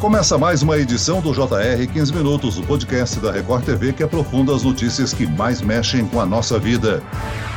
Começa mais uma edição do JR 15 Minutos, o podcast da Record TV que aprofunda as notícias que mais mexem com a nossa vida.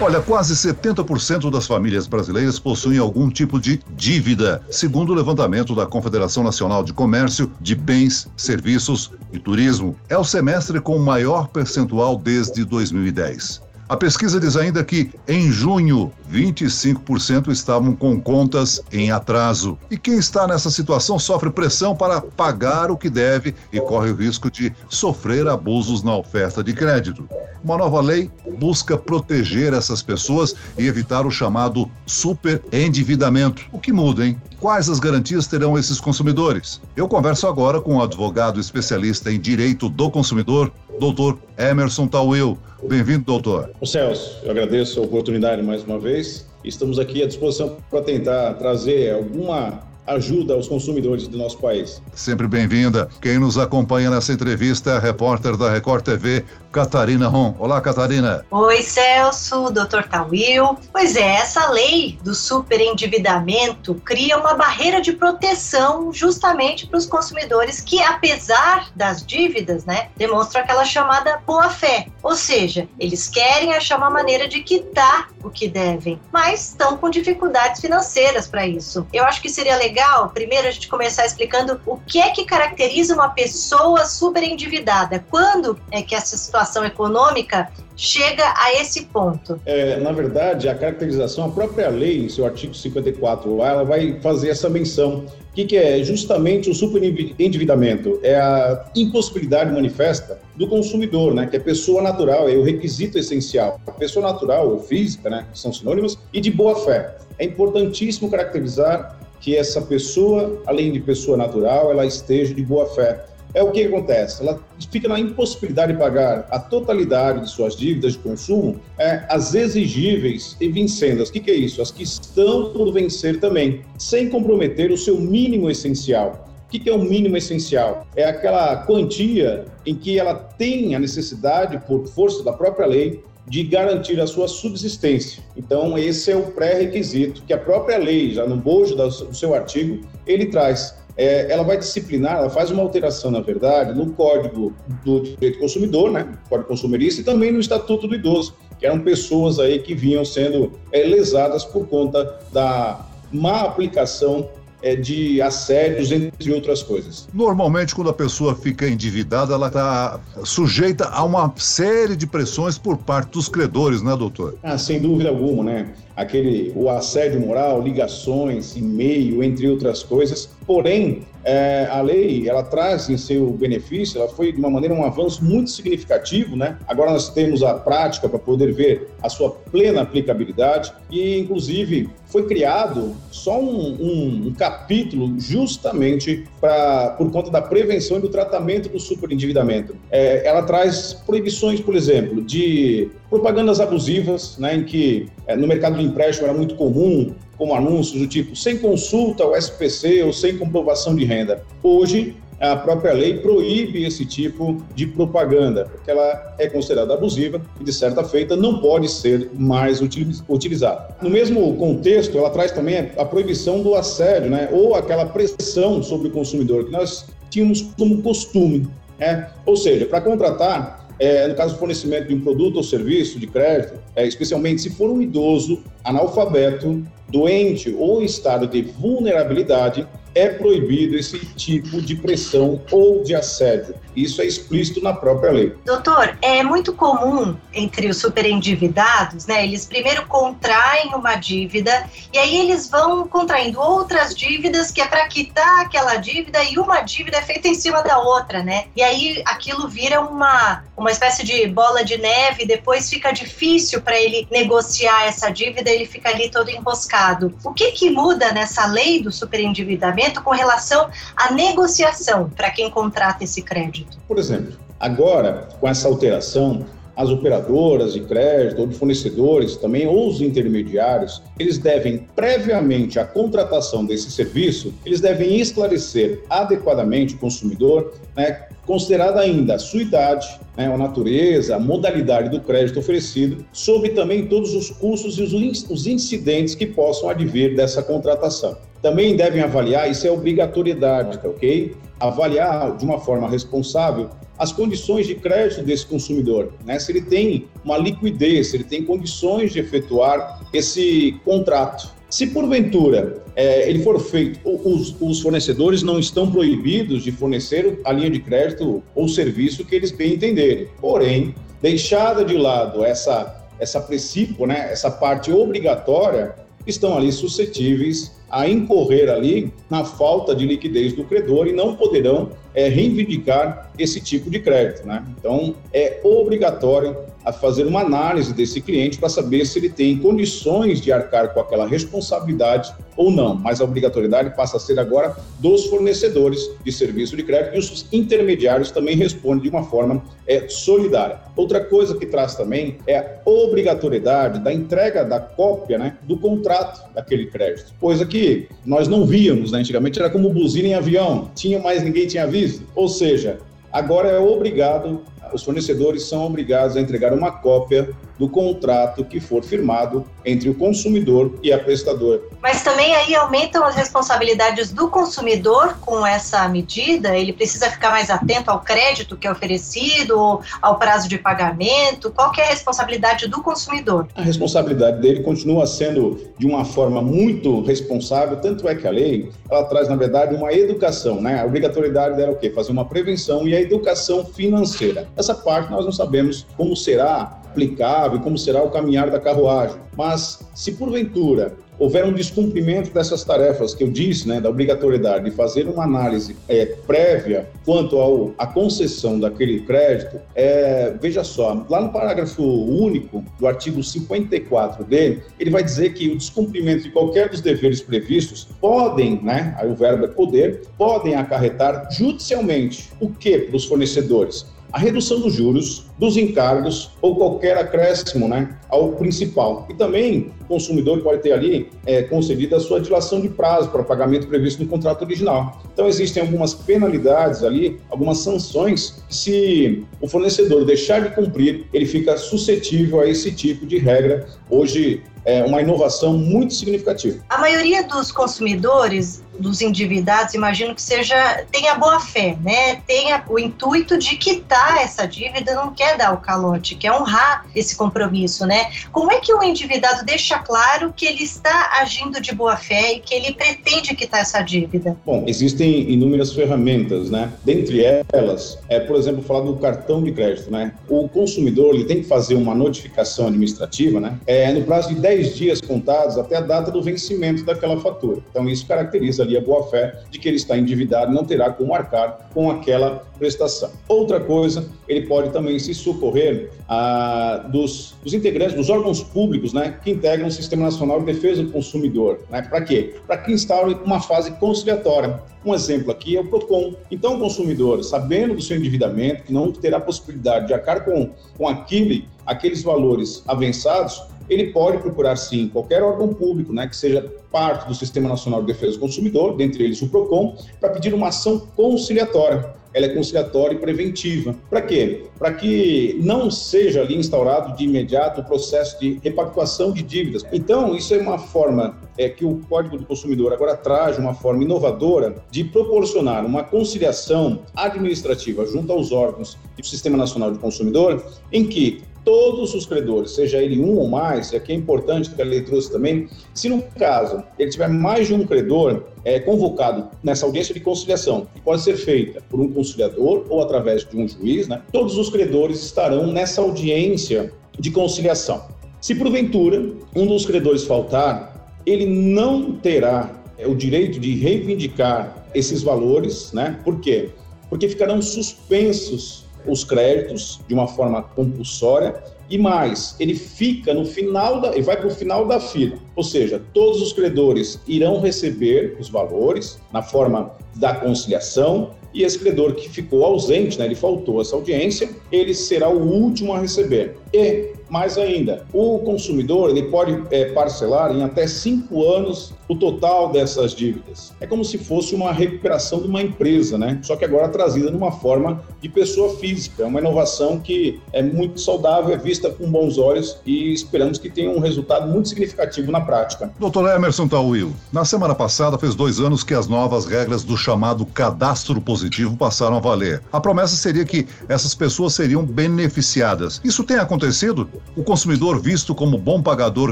Olha, quase 70% das famílias brasileiras possuem algum tipo de dívida, segundo o levantamento da Confederação Nacional de Comércio de Bens, Serviços e Turismo. É o semestre com o maior percentual desde 2010. A pesquisa diz ainda que, em junho, 25% estavam com contas em atraso. E quem está nessa situação sofre pressão para pagar o que deve e corre o risco de sofrer abusos na oferta de crédito. Uma nova lei busca proteger essas pessoas e evitar o chamado superendividamento. O que muda, hein? Quais as garantias terão esses consumidores? Eu converso agora com o um advogado especialista em direito do consumidor, doutor Emerson Tawil. Bem-vindo, doutor. O Celso, eu agradeço a oportunidade mais uma vez. Estamos aqui à disposição para tentar trazer alguma ajuda aos consumidores do nosso país. Sempre bem-vinda. Quem nos acompanha nessa entrevista é a repórter da Record TV, Catarina Ron. Olá, Catarina. Oi, Celso, Dr. Tawil. Pois é, essa lei do superendividamento cria uma barreira de proteção justamente para os consumidores que, apesar das dívidas, né, demonstram aquela chamada boa-fé. Ou seja, eles querem achar uma maneira de quitar o que devem, mas estão com dificuldades financeiras para isso. Eu acho que seria legal, primeiro, a gente começar explicando o que é que caracteriza uma pessoa superendividada. Quando é que essa situação situação econômica chega a esse ponto? É, na verdade, a caracterização, a própria lei, em seu artigo 54, ela vai fazer essa menção. O que, que é? Justamente o superendividamento. É a impossibilidade manifesta do consumidor, né? Que é pessoa natural, é o requisito essencial. A pessoa natural ou física, né? Que são sinônimos, e de boa fé. É importantíssimo caracterizar que essa pessoa, além de pessoa natural, ela esteja de boa fé é o que acontece? Ela fica na impossibilidade de pagar a totalidade de suas dívidas de consumo, é, as exigíveis e vincendas. O que, que é isso? As que estão por vencer também, sem comprometer o seu mínimo essencial. O que, que é o mínimo essencial? É aquela quantia em que ela tem a necessidade, por força da própria lei, de garantir a sua subsistência. Então, esse é o pré-requisito que a própria lei, já no bojo do seu artigo, ele traz é, ela vai disciplinar, ela faz uma alteração, na verdade, no Código do Direito do Consumidor, né, Código Consumerista, e também no Estatuto do Idoso, que eram pessoas aí que vinham sendo é, lesadas por conta da má aplicação é, de assédios, entre outras coisas. Normalmente, quando a pessoa fica endividada, ela está sujeita a uma série de pressões por parte dos credores, né, doutor? Ah, sem dúvida alguma, né? Aquele, o assédio moral, ligações, e-mail, entre outras coisas. Porém, é, a lei, ela traz em seu benefício, ela foi de uma maneira um avanço muito significativo, né? Agora nós temos a prática para poder ver a sua plena aplicabilidade e, inclusive, foi criado só um, um, um capítulo justamente pra, por conta da prevenção e do tratamento do superendividamento. É, ela traz proibições, por exemplo, de propagandas abusivas, né, em que é, no mercado de empréstimo era muito comum como anúncios do tipo sem consulta ao SPC ou sem comprovação de renda. Hoje, a própria lei proíbe esse tipo de propaganda, porque ela é considerada abusiva e, de certa feita, não pode ser mais utilizada. No mesmo contexto, ela traz também a proibição do assédio, né, ou aquela pressão sobre o consumidor, que nós tínhamos como costume. Né? Ou seja, para contratar, é, no caso do fornecimento de um produto ou serviço de crédito, é, especialmente se for um idoso analfabeto, doente ou em estado de vulnerabilidade, é proibido esse tipo de pressão ou de assédio. Isso é explícito na própria lei. Doutor, é muito comum entre os superendividados, né? Eles primeiro contraem uma dívida e aí eles vão contraindo outras dívidas que é para quitar aquela dívida e uma dívida é feita em cima da outra, né? E aí aquilo vira uma, uma espécie de bola de neve, depois fica difícil para ele negociar essa dívida, ele fica ali todo enroscado. O que que muda nessa lei do superendividamento? com relação à negociação para quem contrata esse crédito? Por exemplo, agora, com essa alteração, as operadoras de crédito ou de fornecedores também, ou os intermediários, eles devem, previamente à contratação desse serviço, eles devem esclarecer adequadamente o consumidor, né, considerada ainda a sua idade, né, a natureza, a modalidade do crédito oferecido, sobre também todos os custos e os incidentes que possam advir dessa contratação. Também devem avaliar, isso é obrigatoriedade, tá ok? Avaliar de uma forma responsável as condições de crédito desse consumidor, né? Se ele tem uma liquidez, se ele tem condições de efetuar esse contrato. Se porventura é, ele for feito, os, os, fornecedores não estão proibidos de fornecer a linha de crédito ou serviço que eles bem entenderem. Porém, deixada de lado essa essa princípio, né, essa parte obrigatória, estão ali suscetíveis a incorrer ali na falta de liquidez do credor e não poderão é, reivindicar esse tipo de crédito. Né? Então, é obrigatório a fazer uma análise desse cliente para saber se ele tem condições de arcar com aquela responsabilidade ou não. Mas a obrigatoriedade passa a ser agora dos fornecedores de serviço de crédito e os intermediários também respondem de uma forma é, solidária. Outra coisa que traz também é a obrigatoriedade da entrega da cópia né, do contrato daquele crédito, coisa que nós não víamos, né? antigamente era como buzina em avião, tinha, mas ninguém tinha visto. Ou seja, agora é obrigado os fornecedores são obrigados a entregar uma cópia do contrato que for firmado entre o consumidor e a prestadora. Mas também aí aumentam as responsabilidades do consumidor com essa medida? Ele precisa ficar mais atento ao crédito que é oferecido, ao prazo de pagamento? Qual que é a responsabilidade do consumidor? A responsabilidade dele continua sendo de uma forma muito responsável, tanto é que a lei, ela traz, na verdade, uma educação, né? A obrigatoriedade dela é o quê? Fazer uma prevenção e a educação financeira. Essa parte nós não sabemos como será aplicável, como será o caminhar da carruagem. Mas se porventura houver um descumprimento dessas tarefas que eu disse, né, da obrigatoriedade de fazer uma análise é, prévia quanto à concessão daquele crédito, é, veja só, lá no parágrafo único do artigo 54D, ele vai dizer que o descumprimento de qualquer dos deveres previstos podem, né, aí o verbo é poder, podem acarretar judicialmente o que para os fornecedores? A redução dos juros, dos encargos ou qualquer acréscimo né, ao principal. E também o consumidor pode ter ali é, concedida a sua dilação de prazo para pagamento previsto no contrato original. Então, existem algumas penalidades ali, algumas sanções, que se o fornecedor deixar de cumprir, ele fica suscetível a esse tipo de regra. Hoje, é uma inovação muito significativa. A maioria dos consumidores, dos endividados, imagino que seja tenha boa fé, né? Tenha o intuito de quitar essa dívida, não quer dar o calote, quer honrar esse compromisso, né? Como é que o endividado deixa claro que ele está agindo de boa fé e que ele pretende quitar essa dívida? Bom, existem inúmeras ferramentas, né? Dentre elas, é, por exemplo, falar do cartão de crédito, né? O consumidor ele tem que fazer uma notificação administrativa, né? É, no prazo de 10 10 dias contados até a data do vencimento daquela fatura. Então, isso caracteriza ali a boa-fé de que ele está endividado e não terá como arcar com aquela prestação. Outra coisa, ele pode também se socorrer ah, dos, dos, integrantes, dos órgãos públicos né, que integram o Sistema Nacional de Defesa do Consumidor. Né? Para quê? Para que instaure uma fase conciliatória. Um exemplo aqui é o PROCON. Então, o consumidor, sabendo do seu endividamento, que não terá possibilidade de arcar com, com aquele, aqueles valores avançados, ele pode procurar sim qualquer órgão público, né, que seja parte do Sistema Nacional de Defesa do Consumidor, dentre eles o Procon, para pedir uma ação conciliatória. Ela é conciliatória e preventiva. Para quê? Para que não seja ali instaurado de imediato o processo de repactuação de dívidas. Então, isso é uma forma é, que o Código do Consumidor agora traz uma forma inovadora de proporcionar uma conciliação administrativa junto aos órgãos do Sistema Nacional de Consumidor, em que todos os credores, seja ele um ou mais, aqui é importante que a lei trouxe também, se no caso ele tiver mais de um credor é, convocado nessa audiência de conciliação, que pode ser feita por um conciliador ou através de um juiz, né, todos os credores estarão nessa audiência de conciliação. Se porventura um dos credores faltar, ele não terá é, o direito de reivindicar esses valores, né? Por quê? Porque ficarão suspensos os créditos de uma forma compulsória e mais, ele fica no final da, ele vai para o final da fila, ou seja, todos os credores irão receber os valores na forma da conciliação e esse credor que ficou ausente, né, ele faltou essa audiência, ele será o último a receber. E mais ainda, o consumidor ele pode é, parcelar em até cinco anos o total dessas dívidas. É como se fosse uma recuperação de uma empresa, né? Só que agora trazida numa forma de pessoa física. É uma inovação que é muito saudável, é com bons olhos e esperamos que tenha um resultado muito significativo na prática. Doutor Emerson Tauil, na semana passada fez dois anos que as novas regras do chamado cadastro positivo passaram a valer. A promessa seria que essas pessoas seriam beneficiadas. Isso tem acontecido? O consumidor, visto como bom pagador,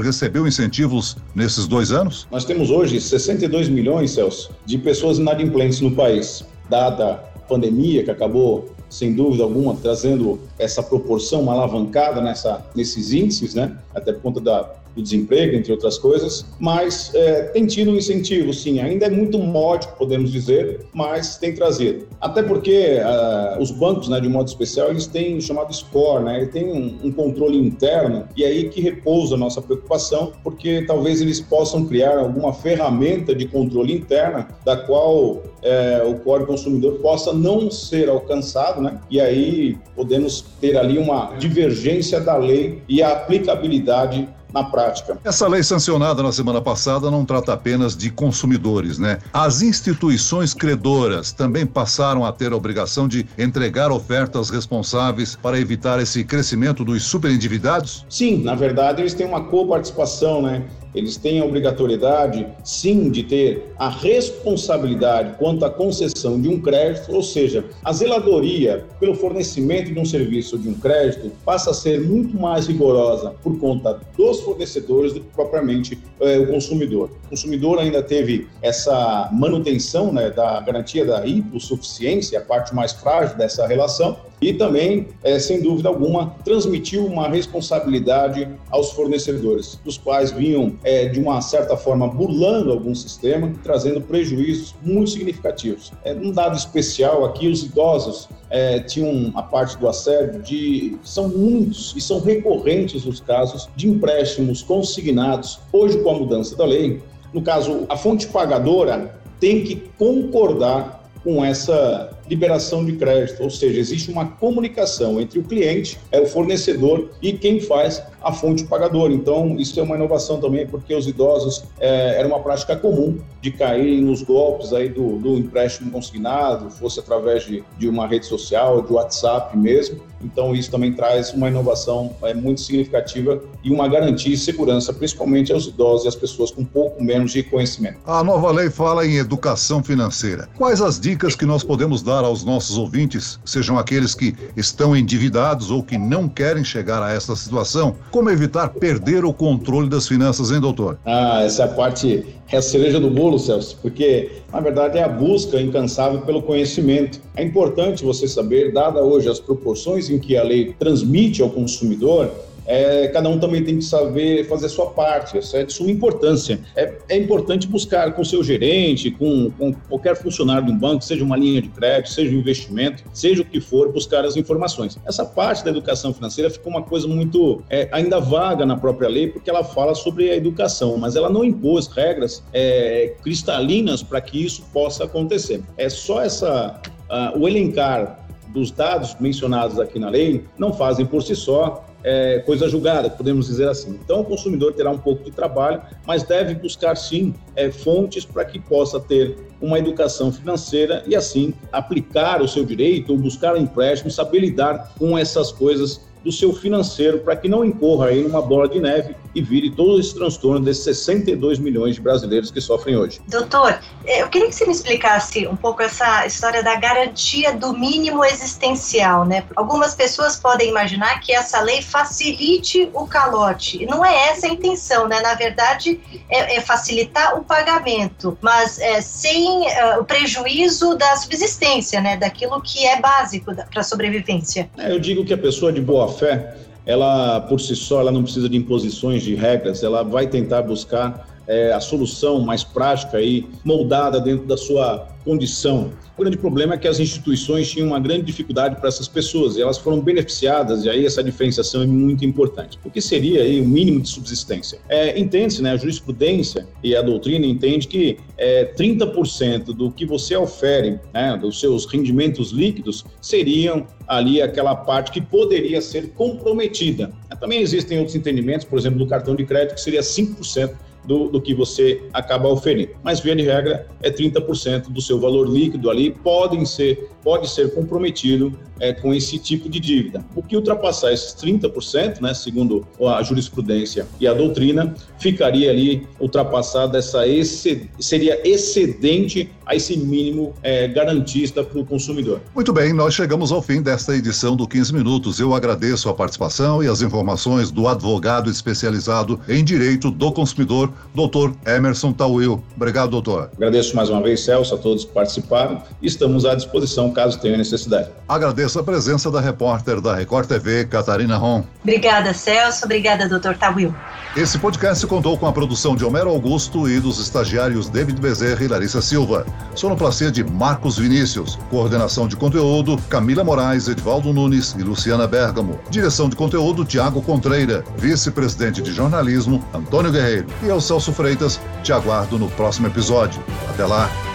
recebeu incentivos nesses dois anos? Nós temos hoje 62 milhões, Celso, de pessoas inadimplentes no país, dada a pandemia que acabou sem dúvida alguma, trazendo essa proporção, uma alavancada nessa, nesses índices, né? até por conta da, do desemprego, entre outras coisas, mas é, tem tido um incentivo, sim. Ainda é muito módico, podemos dizer, mas tem trazido. Até porque uh, os bancos, né, de modo especial, eles têm o chamado score, né? Ele tem um, um, controle interno e é aí que repousa a nossa preocupação, porque talvez eles possam criar alguma ferramenta de controle interna da qual é, o core consumidor possa não ser alcançado, né? E aí podemos ter ali uma divergência da lei e a aplicabilidade na prática. Essa lei sancionada na semana passada não trata apenas de consumidores, né? As instituições credoras também passaram a ter a obrigação de entregar ofertas responsáveis para evitar esse crescimento dos superendividados? Sim, na verdade eles têm uma coparticipação, né? Eles têm a obrigatoriedade, sim, de ter a responsabilidade quanto à concessão de um crédito, ou seja, a zeladoria pelo fornecimento de um serviço de um crédito passa a ser muito mais rigorosa por conta dos fornecedores do que propriamente é, o consumidor. O consumidor ainda teve essa manutenção né, da garantia da hipossuficiência, a parte mais frágil dessa relação, e também, é, sem dúvida alguma, transmitiu uma responsabilidade aos fornecedores, dos quais vinham, é, de uma certa forma, burlando algum sistema, trazendo prejuízos muito significativos. É, um dado especial aqui, os idosos é, tinham a parte do assédio de são muitos e são recorrentes os casos de empréstimos consignados hoje com a mudança da lei no caso a fonte pagadora tem que concordar com essa liberação de crédito, ou seja, existe uma comunicação entre o cliente, é o fornecedor e quem faz a fonte pagadora. Então, isso é uma inovação também, porque os idosos é, era uma prática comum de cair nos golpes aí do, do empréstimo consignado, fosse através de, de uma rede social, de WhatsApp mesmo. Então, isso também traz uma inovação é, muito significativa e uma garantia de segurança, principalmente aos idosos e às pessoas com pouco menos de conhecimento. A nova lei fala em educação financeira. Quais as dicas que nós podemos dar aos nossos ouvintes, sejam aqueles que estão endividados ou que não querem chegar a essa situação? Como evitar perder o controle das finanças, hein, doutor? Ah, essa parte é a cereja do bolo, Celso, porque na verdade é a busca incansável pelo conhecimento. É importante você saber, dada hoje as proporções em que a lei transmite ao consumidor, é, cada um também tem que saber fazer a sua parte, essa é de sua importância. É, é importante buscar com seu gerente, com, com, qualquer funcionário de um banco, seja uma linha de crédito, seja um investimento, seja o que for, buscar as informações. Essa parte da educação financeira ficou uma coisa muito é, ainda vaga na própria lei, porque ela fala sobre a educação, mas ela não impôs regras é, cristalinas para que isso possa acontecer. É só essa uh, o elencar dos dados mencionados aqui na lei não fazem por si só é, coisa julgada, podemos dizer assim. Então, o consumidor terá um pouco de trabalho, mas deve buscar sim é, fontes para que possa ter uma educação financeira e assim aplicar o seu direito ou buscar um empréstimo, saber lidar com essas coisas do seu financeiro para que não incorra aí numa bola de neve e vire todo esse transtorno desses 62 milhões de brasileiros que sofrem hoje. Doutor, eu queria que você me explicasse um pouco essa história da garantia do mínimo existencial, né? Algumas pessoas podem imaginar que essa lei facilite o calote, e não é essa a intenção, né? Na verdade, é, é facilitar o pagamento, mas é, sem uh, o prejuízo da subsistência, né? Daquilo que é básico para a sobrevivência. É, eu digo que a pessoa de boa fé ela por si só ela não precisa de imposições de regras, ela vai tentar buscar é, a solução mais prática e moldada dentro da sua condição. O grande problema é que as instituições tinham uma grande dificuldade para essas pessoas e elas foram beneficiadas, e aí essa diferenciação é muito importante. O que seria aí o mínimo de subsistência? É, Entende-se, né, a jurisprudência e a doutrina entende que é, 30% do que você ofere, né, dos seus rendimentos líquidos, seriam ali aquela parte que poderia ser comprometida. Também existem outros entendimentos, por exemplo, do cartão de crédito, que seria 5% do, do que você acaba oferindo. Mas, via de regra, é 30% do seu valor líquido ali, podem ser pode ser comprometido é, com esse tipo de dívida. O que ultrapassar esses 30%, né, segundo a jurisprudência e a doutrina, ficaria ali ultrapassada essa exced... seria excedente a esse mínimo é, garantista para o consumidor. Muito bem, nós chegamos ao fim desta edição do 15 Minutos. Eu agradeço a participação e as informações do advogado especializado em direito do consumidor, doutor Emerson Tawil. Obrigado, doutor. Agradeço mais uma vez, Celso, a todos que participaram. Estamos à disposição caso tenha necessidade. Agradeço a presença da repórter da Record TV, Catarina Ron. Obrigada, Celso. Obrigada, doutor Tawil. Esse podcast contou com a produção de Homero Augusto e dos estagiários David Bezerra e Larissa Silva. Sonoplastia de Marcos Vinícius. Coordenação de conteúdo, Camila Moraes, Edvaldo Nunes e Luciana Bergamo. Direção de conteúdo, Tiago Contreira. Vice-presidente de jornalismo, Antônio Guerreiro. E eu, Celso Freitas, te aguardo no próximo episódio. Até lá!